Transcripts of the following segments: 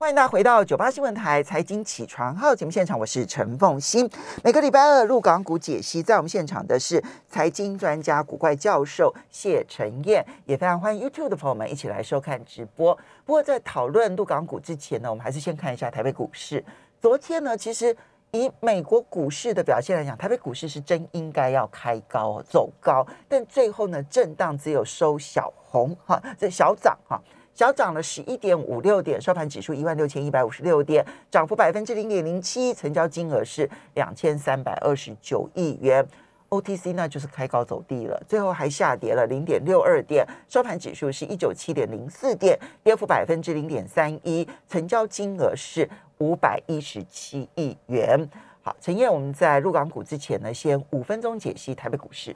欢迎大家回到九八新闻台财经起床号节目现场，我是陈凤欣。每个礼拜二入港股解析，在我们现场的是财经专家古怪教授谢晨燕，也非常欢迎 YouTube 的朋友们一起来收看直播。不过在讨论入港股之前呢，我们还是先看一下台北股市。昨天呢，其实以美国股市的表现来讲，台北股市是真应该要开高走高，但最后呢，震荡只有收小红哈，这小涨哈。小涨了十一点五六点，收盘指数一万六千一百五十六点，涨幅百分之零点零七，成交金额是两千三百二十九亿元。OTC 呢就是开高走低了，最后还下跌了零点六二点，收盘指数是一九七点零四点，跌幅百分之零点三一，成交金额是五百一十七亿元。好，陈燕，我们在入港股之前呢，先五分钟解析台北股市，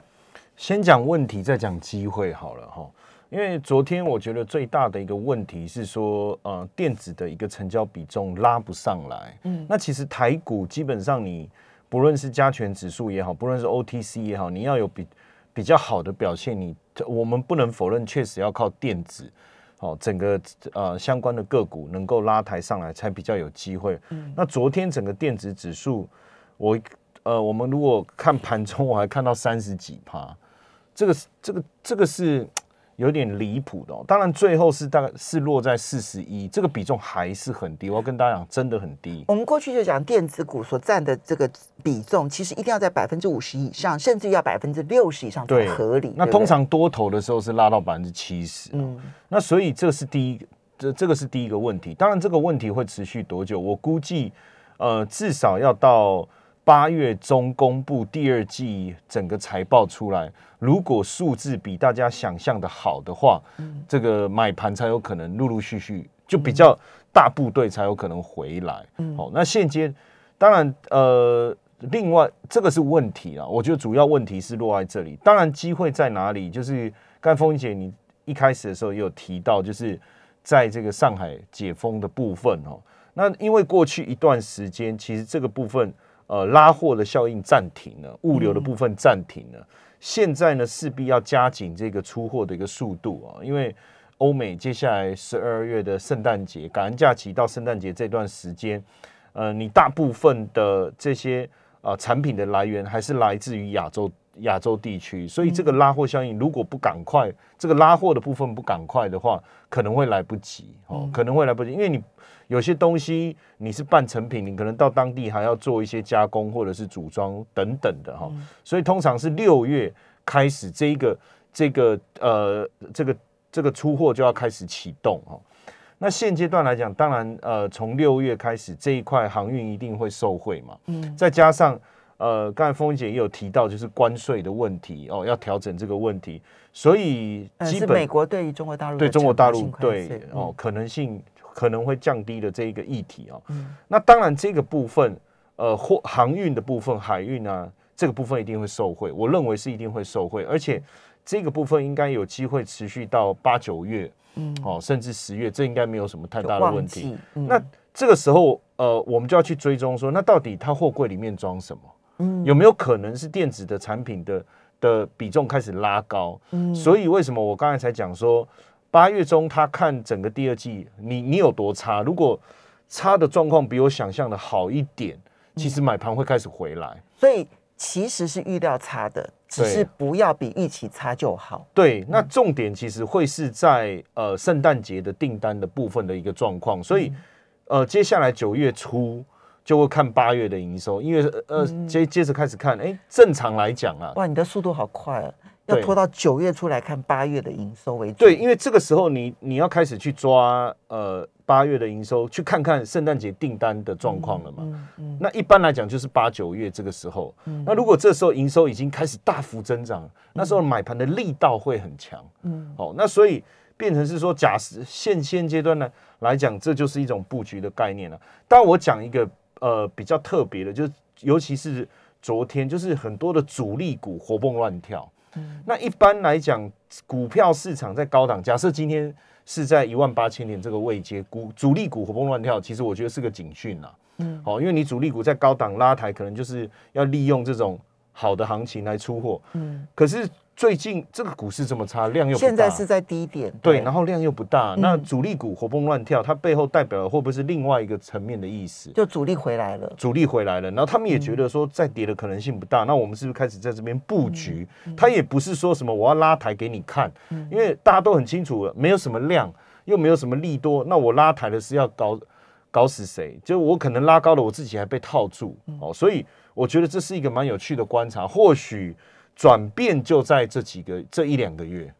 先讲问题，再讲机会好了哈。因为昨天我觉得最大的一个问题是说，呃，电子的一个成交比重拉不上来。嗯，那其实台股基本上你不论是加权指数也好，不论是 OTC 也好，你要有比比较好的表现，你我们不能否认，确实要靠电子，哦，整个呃相关的个股能够拉抬上来，才比较有机会。嗯，那昨天整个电子指数，我呃，我们如果看盘中，我还看到三十几趴，这个这个这个是。有点离谱的，当然最后是大概是落在四十一，这个比重还是很低。我要跟大家讲，真的很低。我们过去就讲电子股所占的这个比重，其实一定要在百分之五十以上，甚至要百分之六十以上才合理。那通常多头的时候是拉到百分之七十。嗯，那所以这是第一个，这这个是第一个问题。当然这个问题会持续多久？我估计，呃，至少要到。八月中公布第二季整个财报出来，如果数字比大家想象的好的话，这个买盘才有可能陆陆续续就比较大部队才有可能回来。好，那现阶当然呃，另外这个是问题啊，我觉得主要问题是落在这里。当然机会在哪里？就是刚峰姐你一开始的时候也有提到，就是在这个上海解封的部分哦。那因为过去一段时间，其实这个部分。呃，拉货的效应暂停了，物流的部分暂停了。现在呢，势必要加紧这个出货的一个速度啊，因为欧美接下来十二月的圣诞节、感恩假期到圣诞节这段时间，呃，你大部分的这些啊产品的来源还是来自于亚洲亚洲地区，所以这个拉货效应如果不赶快，这个拉货的部分不赶快的话，可能会来不及哦，可能会来不及，因为你。有些东西你是半成品，你可能到当地还要做一些加工或者是组装等等的哈，所以通常是六月开始这一个这个呃这个这个出货就要开始启动哈。那现阶段来讲，当然呃从六月开始这一块航运一定会受惠嘛，嗯，再加上呃刚才峰姐也有提到就是关税的问题哦，要调整这个问题，所以基本美国对于中国大陆对中国大陆对哦可能性。可能会降低的这一个议题啊，那当然这个部分，呃，货航运的部分，海运啊，这个部分一定会受惠，我认为是一定会受惠，而且这个部分应该有机会持续到八九月，嗯，哦，甚至十月，这应该没有什么太大的问题。那这个时候，呃，我们就要去追踪说，那到底它货柜里面装什么？嗯，有没有可能是电子的产品的的比重开始拉高？嗯，所以为什么我刚才才讲说？八月中，他看整个第二季，你你有多差？如果差的状况比我想象的好一点，其实买盘会开始回来。所以其实是预料差的，只是不要比预期差就好。对，那重点其实会是在呃圣诞节的订单的部分的一个状况。所以呃，接下来九月初就会看八月的营收，因为呃接接着开始看。哎，正常来讲啊，哇，你的速度好快啊！要拖到九月出来看八月的营收为主。对，因为这个时候你你要开始去抓呃八月的营收，去看看圣诞节订单的状况了嘛。嗯嗯。那一般来讲就是八九月这个时候。嗯。那如果这时候营收已经开始大幅增长，那时候买盘的力道会很强。嗯。哦，那所以变成是说，假设现现阶段呢来讲，这就是一种布局的概念了。当然，我讲一个呃比较特别的，就是尤其是昨天，就是很多的主力股活蹦乱跳。那一般来讲，股票市场在高档，假设今天是在一万八千点这个位阶，股主力股活蹦乱跳，其实我觉得是个警讯啦。嗯，好，因为你主力股在高档拉抬，可能就是要利用这种好的行情来出货。嗯，可是最近这个股市这么差，量又不大现在是在低点，对，然后量又不大，嗯那主力股活蹦乱跳，它背后代表的会不会是另外一个层面的意思？就主力回来了。主力回来了，然后他们也嗯觉得说再跌的可能性不大，那我们是不是开始在这边布局？嗯他也不是说什么我要拉抬给你看，因为大家都很清楚了，没有什么量，又没有什么利多，那我拉抬的是要搞搞死谁？就我可能拉高了，我自己还被套住嗯哦，所以我觉得这是一个蛮有趣的观察，或许转变就在这几个这一两个月。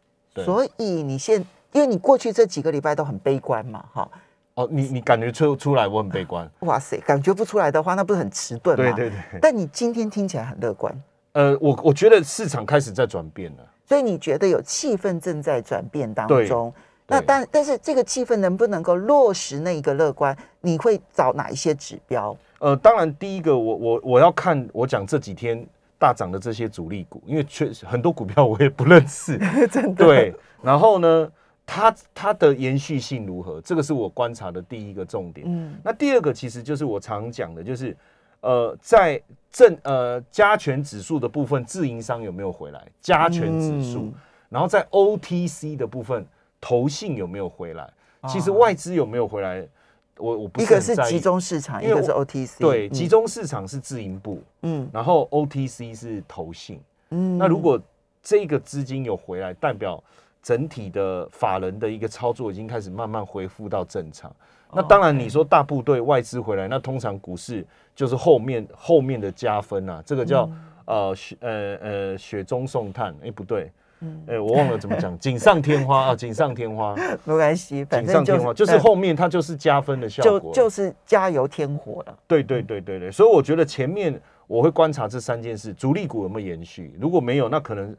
所以你现，因为你过去这几个礼拜都很悲观嘛，哈，哦，你你感觉出出来我很悲观，哇塞，感觉不出来的话，那不是很迟钝吗？对对对，但你今天听起来很乐观，呃，我我觉得市场开始在转变了。所以你觉得有气氛正在转变当中。那但但是这个气氛能不能够落实那一个乐观？你会找哪一些指标？呃，当然，第一个我我我要看我讲这几天大涨的这些主力股，因为确实很多股票我也不认识，真的对。然后呢，它它的延续性如何？这个是我观察的第一个重点。嗯那第二个其实就是我常讲的，就是呃，在正呃加权指数的部分，自营商有没有回来？加权指数，嗯然后在 OTC 的部分，投信有没有回来？其实啊外资有没有回来？我我不一是很在意个是集中市场，一个是 OTC，对，嗯。集中市场是自营部，嗯。然后 OTC 是投信。嗯。那如果这个资金有回来，代表整体的法人的一个操作已经开始慢慢恢复到正常。那当然，你说大部队外资回来，那通常股市就是后面后面的加分啊，这个叫、呃雪呃呃雪中送炭，哎、不对，嗯哎、我忘了怎么讲，锦上添花啊，锦上添花，没关系，锦上添花，就是嗯后面它就是加分的效果，就就是加油添火了。对对对对对，所以我觉得前面我会观察这三件事，主力股有没有延续，如果没有，那可能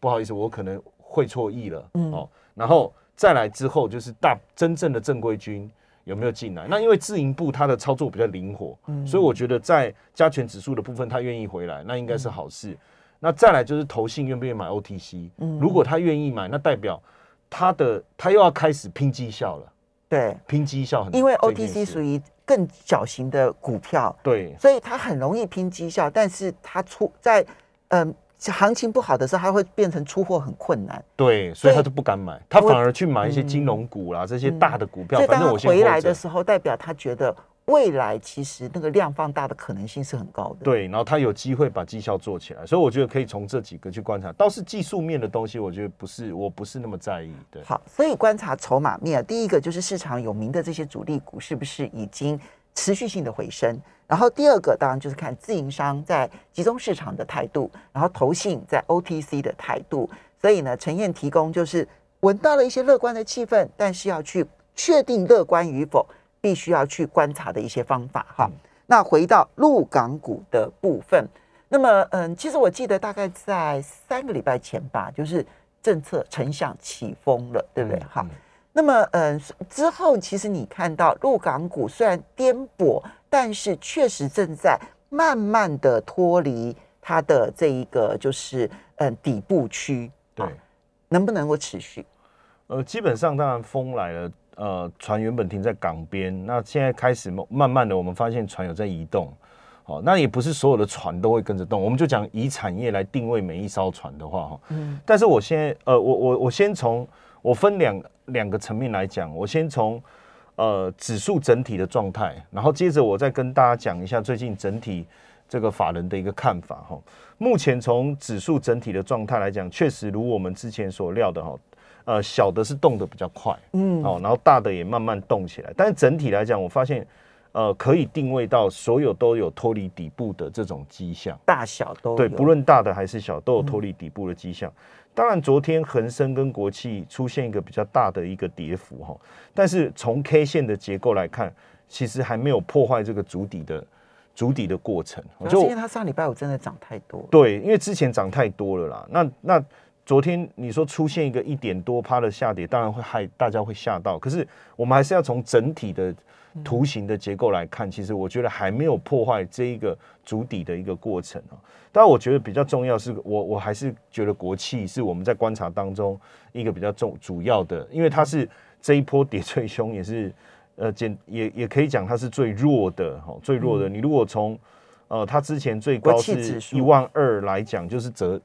不好意思，我可能会错意了、嗯哦。然后再来之后就是大真正的正规军有没有进来？那因为自营部它的操作比较灵活，嗯所以我觉得在加权指数的部分，它愿意回来，那应该是好事。那再来就是投信愿不愿意买 OTC，嗯、如果他愿意买，那代表他的他又要开始拼绩效了，对，拼绩效很，因为 OTC 属于更小型的股票，对。所以它很容易拼绩效，但是它出在嗯、行情不好的时候，它会变成出货很困难。对，所以他就不敢买，他反而去买一些金融股啦，这些大的股票。所以当它反正我回来的着时候，代表他觉得未来其实那个量放大的可能性是很高的。对，然后它有机会把绩效做起来，所以我觉得可以从这几个去观察。倒是技术面的东西，我觉得不是，我不是那么在意。对，好，所以观察筹码面，第一个就是市场有名的这些主力股是不是已经持续性的回升，然后第二个当然就是看自营商在集中市场的态度，然后投信在 OTC 的态度。所以呢，陈燕提供就是闻到了一些乐观的气氛，但是要去确定乐观与否，必须要去观察的一些方法哈。那回到陆港股的部分，那么嗯，其实我记得大概在三个礼拜前吧，就是政策成像起风了，对不对？哈，嗯那么嗯之后，其实你看到陆港股虽然颠簸，但是确实正在慢慢的脱离它的这一个就是嗯底部区，对啊，能不能够持续？呃，基本上当然风来了，呃，船原本停在港边，那现在开始慢慢慢的，我们发现船有在移动。好，那也不是所有的船都会跟着动，我们就讲以产业来定位每一艘船的话，哈，嗯但是我现在，呃，我我我先从我分两两个层面来讲，我先从呃指数整体的状态，然后接着我再跟大家讲一下最近整体这个法人的一个看法哈。目前从指数整体的状态来讲，确实如我们之前所料的哈，呃，小的是动得比较快，嗯哦，然后大的也慢慢动起来，但是整体来讲，我发现呃可以定位到所有都有脱离底部的这种迹象。大小都对，不论大的还是小，都有脱离底部的迹象。当然，昨天恒生跟国企出现一个比较大的一个跌幅哈，但是从 K 线的结构来看，其实还没有破坏这个主底的主底的过程。主要是因为它上礼拜五真的涨太多了。对，因为之前涨太多了啦。那那昨天你说出现一个一点多趴的下跌，当然会害大家会吓到。可是我们还是要从整体的图形的结构来看，其实我觉得还没有破坏这一个主底的一个过程啊。但，我觉得比较重要是我我还是觉得国企是我们在观察当中一个比较重主要的，因为它是这一波跌最凶，也是 呃简也也可以讲它是最弱的哈，最弱的。你如果从呃它之前最高是一万二来讲，就是折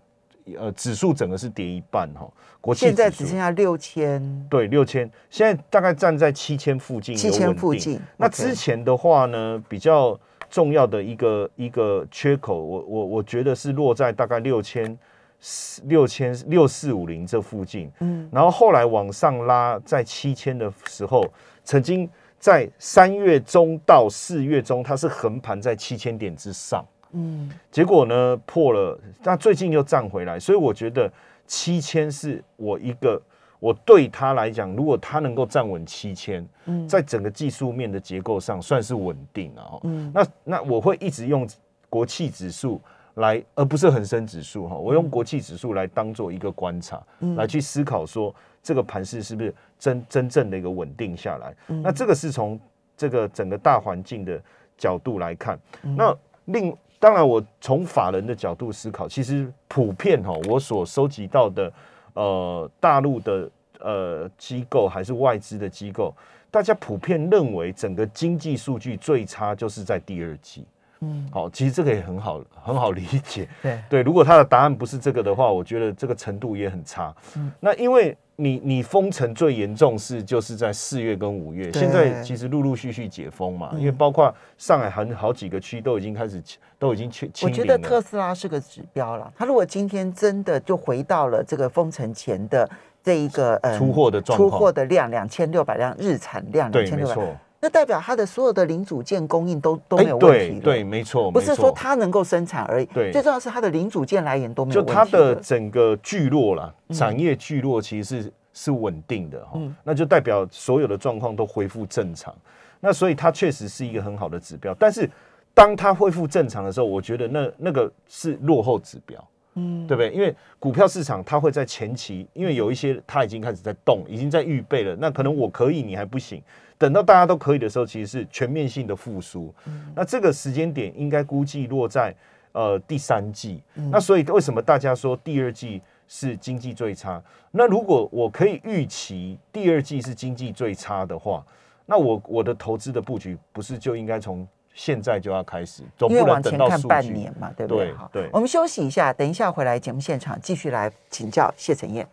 呃指数整个是跌一半哈，国际现在只剩下六千，对六千，现在大概站在七千附近，七千附近。那之前的话呢，比较重要的一个一个缺口，我我我觉得是落在大概六千四六千六四五零这附近，嗯，然后后来往上拉，在七千的时候，曾经在三月中到四月中，它是横盘在七千点之上。嗯，结果呢破了，那最近又站回来，所以我觉得七千是我一个，我对他来讲，如果他能够站稳七千，嗯，在整个技术面的结构上算是稳定了嗯，那那我会一直用国企指数来，而不是恒生指数哈，我用国企指数来当做一个观察，来去思考说这个盘势是不是真真正的一个稳定下来。那这个是从这个整个大环境的角度来看，那另。当然，我从法人的角度思考，其实普遍哈，我所收集到的，呃，大陆的呃机构还是外资的机构，大家普遍认为整个经济数据最差就是在第二季。嗯，好，其实这个也很好，很好理解。对对，如果他的答案不是这个的话，我觉得这个程度也很差。嗯，那因为。你你封城最严重是就是在四月跟五月，现在其实陆陆续续解封嘛，因为包括上海很好几个区都已经开始都已经去。我觉得特斯拉是个指标了，他如果今天真的就回到了这个封城前的这一个呃出货的出货的量两千六百辆日产量两千六百。那代表它的所有的零组件供应都都没有问题对，没错，不是说它能够生产而已。对，最重要是它的零组件来源都没有问题。就它的整个聚落啦，产业聚落其实是是稳定的哈，那就代表所有的状况都恢复正常。那所以它确实是一个很好的指标。但是当它恢复正常的时候，我觉得那那个是落后指标，嗯，对不对？因为股票市场它会在前期，因为有一些它已经开始在动，已经在预备了。那可能我可以，你还不行。等到大家都可以的时候，其实是全面性的复苏。那这个时间点应该估计落在呃第三季。那所以为什么大家说第二季是经济最差？那如果我可以预期第二季是经济最差的话，那我我的投资的布局不是就应该从现在就要开始？总不能等到半年嘛，对不对？对，我们休息一下，等一下回来节目现场继续来请教谢晨燕。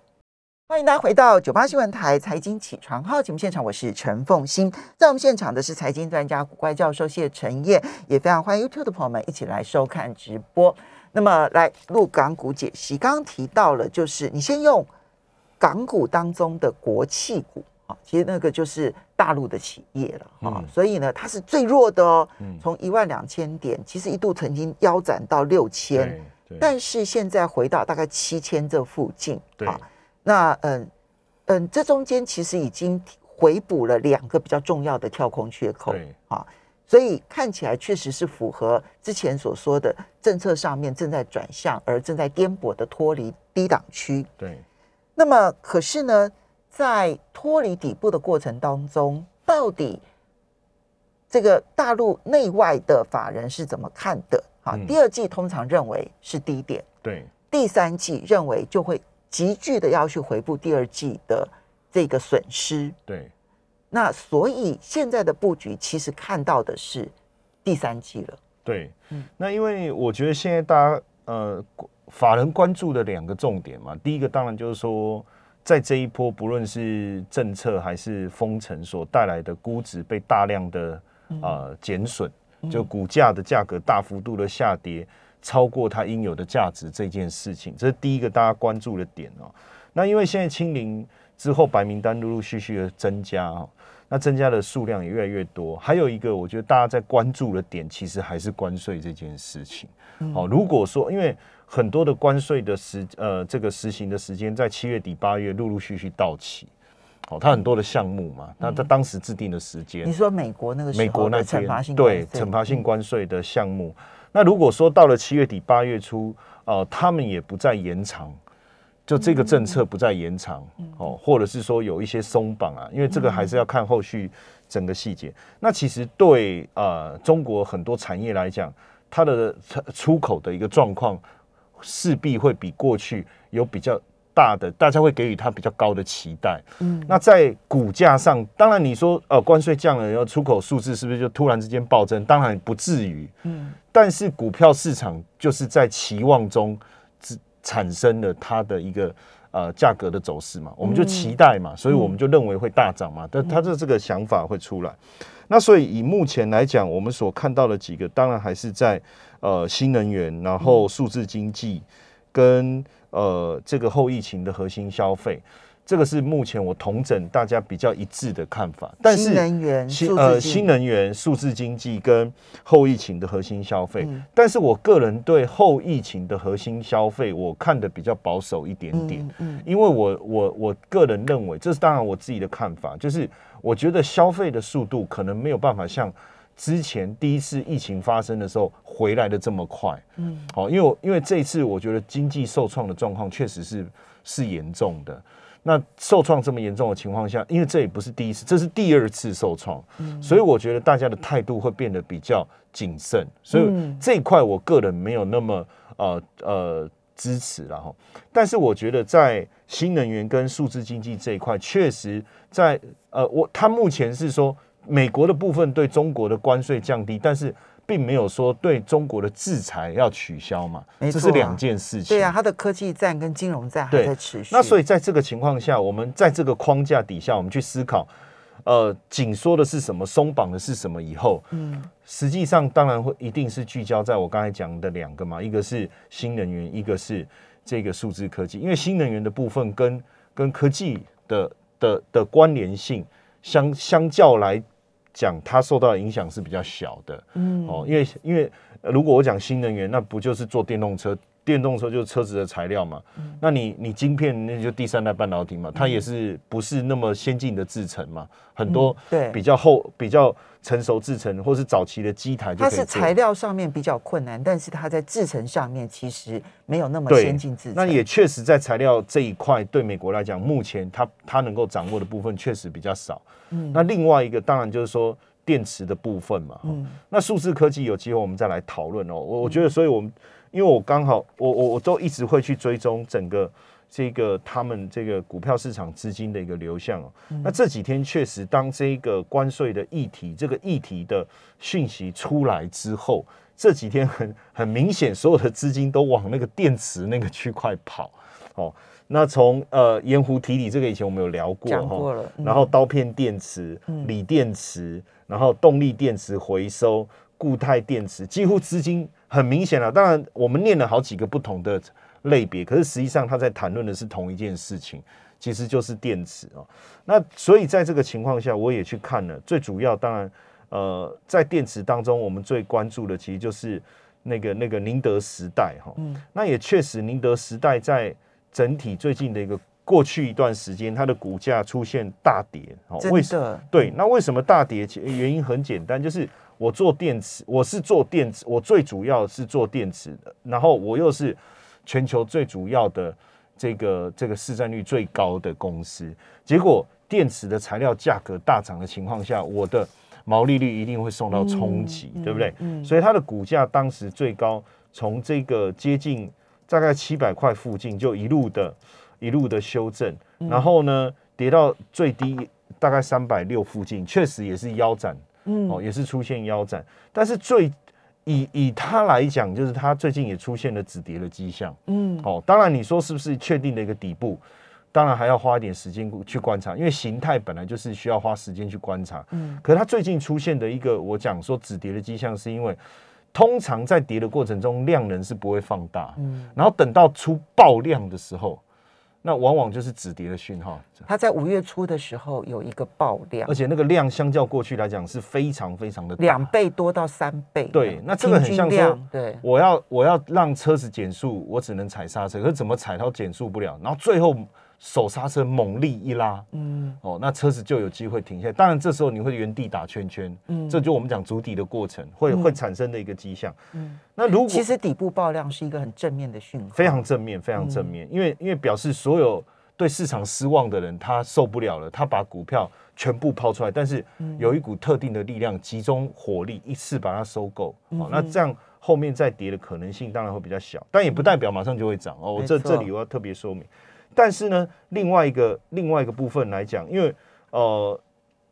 欢迎大家回到九八新闻台财经起床号节目现场，我是陈凤欣。在我们现场的是财经专家古怪教授谢陈燕，也非常欢迎 YouTube 的朋友们一起来收看直播。那么来录港股解析，刚刚提到了，就是你先用港股当中的国企股啊，其实那个就是大陆的企业了啊，所以呢，它是最弱的哦，从一万两千点，其实一度曾经腰斩到六千，但是现在回到大概七千这附近啊。那嗯嗯，这中间其实已经回补了两个比较重要的跳空缺口，啊，所以看起来确实是符合之前所说的政策上面正在转向而正在颠簸的脱离低档区。对，那么可是呢，在脱离底部的过程当中，到底这个大陆内外的法人是怎么看的？啊，第二季通常认为是低点，对，第三季认为就会。急剧的要去回复第二季的这个损失，对，那所以现在的布局其实看到的是第三季了，对，嗯，那因为我觉得现在大家呃法人关注的两个重点嘛，第一个当然就是说，在这一波不论是政策还是封城所带来的估值被大量的呃减损，就股价的价格大幅度的下跌。超过它应有的价值这件事情，这是第一个大家关注的点哦。那因为现在清零之后，白名单陆陆续续的增加哦，那增加的数量也越来越多。还有一个，我觉得大家在关注的点，其实还是关税这件事情。哦，如果说因为很多的关税的时呃这个实行的时间在七月底八月陆陆续续到期，哦，它很多的项目嘛，那它当时制定的时间，你说美国那个美国那惩罚性对惩罚性关税的项目。那如果说到了七月底八月初，呃，他们也不再延长，就这个政策不再延长，哦，或者是说有一些松绑啊，因为这个还是要看后续整个细节。那其实对呃中国很多产业来讲，它的出口的一个状况势必会比过去有比较。大的，大家会给予它比较高的期待。嗯，那在股价上，当然你说，呃，关税降了，然后出口数字是不是就突然之间暴增？当然不至于。嗯，但是股票市场就是在期望中，产生了它的一个呃价格的走势嘛，我们就期待嘛，所以我们就认为会大涨嘛，但它的这个想法会出来。那所以以目前来讲，我们所看到的几个，当然还是在呃新能源，然后数字经济跟呃这个后疫情的核心消费。这个是目前我同整大家比较一致的看法，但是新能源、新呃新能源、数字经济跟后疫情的核心消费，但是我个人对后疫情的核心消费，我看的比较保守一点点，嗯，因为我我我个人认为，这是当然我自己的看法，就是我觉得消费的速度可能没有办法像之前第一次疫情发生的时候回来的这么快，嗯，好，因为因为这一次我觉得经济受创的状况确实是是严重的。那受创这么严重的情况下，因为这也不是第一次，这是第二次受创，嗯。所以我觉得大家的态度会变得比较谨慎，所以这一块我个人没有那么呃呃支持了哈。但是我觉得在新能源跟数字经济这一块，确实在呃我他目前是说美国的部分对中国的关税降低，但是。并没有说对中国的制裁要取消嘛，这是两件事情。对啊，它的科技战跟金融战还在持续。那所以在这个情况下，我们在这个框架底下，我们去思考，呃，紧缩的是什么，松绑的是什么？以后，嗯，实际上当然会一定是聚焦在我刚才讲的两个嘛，一个是新能源，一个是这个数字科技。因为新能源的部分跟跟科技的的的关联性相相较来。讲它受到的影响是比较小的，嗯，哦，因为因为如果我讲新能源，那不就是做电动车？电动车就是车子的材料嘛，那你你晶片那就第三代半导体嘛，它也是不是那么先进的制程嘛？很多对比较后比较成熟制程或是早期的机台，它是材料上面比较困难，但是它在制程上面其实没有那么先进制程。那也确实在材料这一块，对美国来讲，目前它它能够掌握的部分确实比较少。嗯，那另外一个当然就是说电池的部分嘛。嗯，那数字科技有机会我们再来讨论哦。我我觉得，所以我们。因为我刚好，我我我都一直会去追踪整个这个他们这个股票市场资金的一个流向哦。那这几天确实，当这个关税的议题，这个议题的讯息出来之后，这几天很很明显，所有的资金都往那个电池那个区块跑哦。那从呃盐湖提锂这个以前我们有聊过哈，然后刀片电池、锂电池，然后动力电池回收、固态电池，几乎资金。很明显了，当然我们念了好几个不同的类别，可是实际上他在谈论的是同一件事情，其实就是电池哦。那所以在这个情况下，我也去看了，最主要当然呃，在电池当中，我们最关注的其实就是那个那个宁德时代哈。嗯。那也确实，宁德时代在整体最近的一个过去一段时间，它的股价出现大跌哦。为什么？对，那为什么大跌？原因很简单，就是。我做电池，我是做电池，我最主要是做电池的。然后我又是全球最主要的这个这个市占率最高的公司。结果电池的材料价格大涨的情况下，我的毛利率一定会受到冲击，对不对？所以它的股价当时最高，从这个接近大概七百块附近，就一路的一路的修正，然后呢跌到最低大概三百六附近，确实也是腰斩。嗯，哦，也是出现腰斩，但是最以以它来讲，就是它最近也出现了止跌的迹象。嗯，哦，当然你说是不是确定的一个底部？当然还要花一点时间去观察，因为形态本来就是需要花时间去观察。嗯，可是它最近出现的一个我讲说止跌的迹象，是因为通常在跌的过程中量能是不会放大，嗯，然后等到出爆量的时候。那往往就是止跌的讯号。它在五月初的时候有一个爆量，而且那个量相较过去来讲是非常非常的两倍多到三倍。对，那这个很像说，对，我要我要让车子减速，我只能踩刹车，可是怎么踩它减速不了，然后最后。手刹车猛力一拉，嗯，哦，那车子就有机会停下来。当然，这时候你会原地打圈圈，嗯，这就我们讲足底的过程会会产生的一个迹象。嗯，那如果其实底部爆量是一个很正面的讯号，非常正面，非常正面，因为因为表示所有对市场失望的人他受不了了，他把股票全部抛出来，但是有一股特定的力量集中火力一次把它收购，哦，那这样后面再跌的可能性当然会比较小，但也不代表马上就会涨哦。我这这里我要特别说明。但是呢，另外一个另外一个部分来讲，因为呃，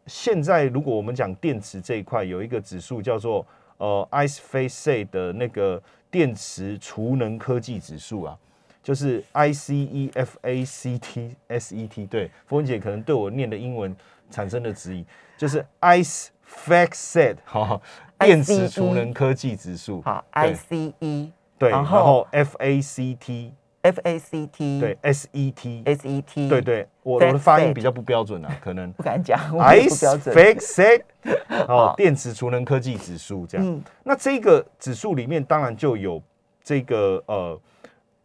现在如果我们讲电池这一块，有一个指数叫做呃 Ice Face 的那个电池储能科技指数啊，就是 I C E F A C T S E T，对，冯文姐可能对我念的英文产生了质疑，就是 Ice FactSet 哈，电池储能科技指数，好，I C E 对，然后 F A C T F A C T 对 S E T S E T 对对，我我的发音比较不标准啊，可能。不敢讲，Ice FactSet 哦，电池储能科技指数这样，那这个指数里面当然就有这个呃。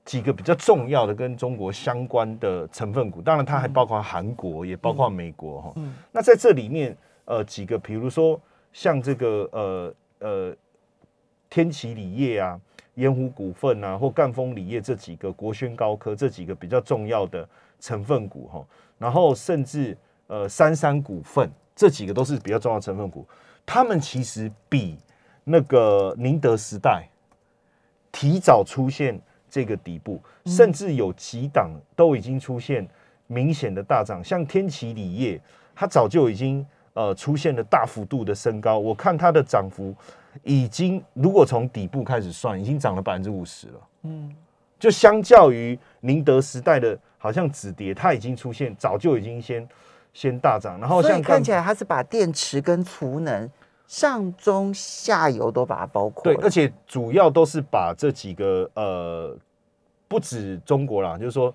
几个比较重要的跟中国相关的成分股，当然它还包括韩国，也包括美国哈。那在这里面，呃，几个比如说像这个呃呃天齐锂业啊、盐湖股份啊，或赣锋锂业这几个国轩高科这几个比较重要的成分股哈，然后甚至呃三山股份这几个都是比较重要的成分股，他们其实比那个宁德时代提早出现。这个底部，甚至有几档都已经出现明显的大涨，像天齐锂业，它早就已经呃出现了大幅度的升高。我看它的涨幅已经，如果从底部开始算，已经涨了百分之五十了。嗯，就相较于宁德时代的，好像止跌，它已经出现早就已经先先大涨。然后像看起来，它是把电池跟储能。上中下游都把它包括，对，而且主要都是把这几个呃，不止中国啦，就是说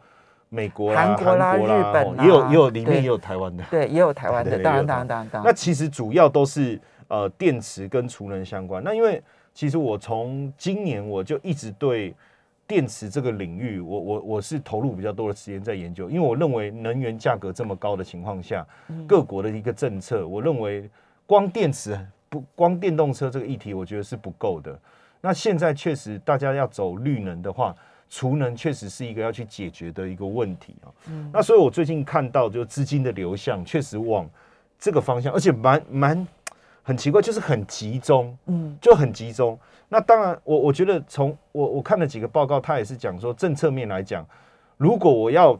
美国、韩国啦、日本也有也有里面也有台湾的，对，也有台湾的，当然当然当然。那其实主要都是呃电池跟储能相关。那因为其实我从今年我就一直对电池这个领域，我我我是投入比较多的时间在研究，因为我认为能源价格这么高的情况下，各国的一个政策，我认为光电池。不光电动车这个议题，我觉得是不够的。那现在确实大家要走绿能的话，储能确实是一个要去解决的一个问题啊。嗯，那所以我最近看到，就资金的流向确实往这个方向，而且蛮蛮很奇怪，就是很集中，嗯，就很集中。那当然，我我觉得从我我看了几个报告，他也是讲说，政策面来讲，如果我要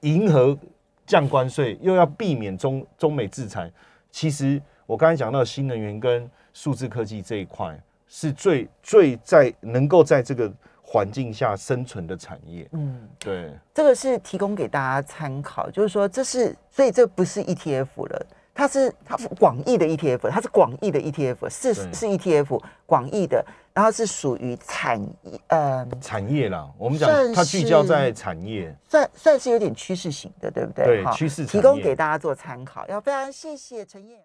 迎合降关税，又要避免中中美制裁，其实。我刚才讲到新能源跟数字科技这一块，是最最在能够在这个环境下生存的产业。嗯，对，这个是提供给大家参考，就是说这是，所以这不是 ETF 了。它是它广义的 ETF，它是广义的 ETF，是是 ETF 广义的，然后是属于产业呃产业啦。我们讲它聚焦在产业，算算是有点趋势型的，对不对？对，趋势提供给大家做参考。要非常谢谢陈燕。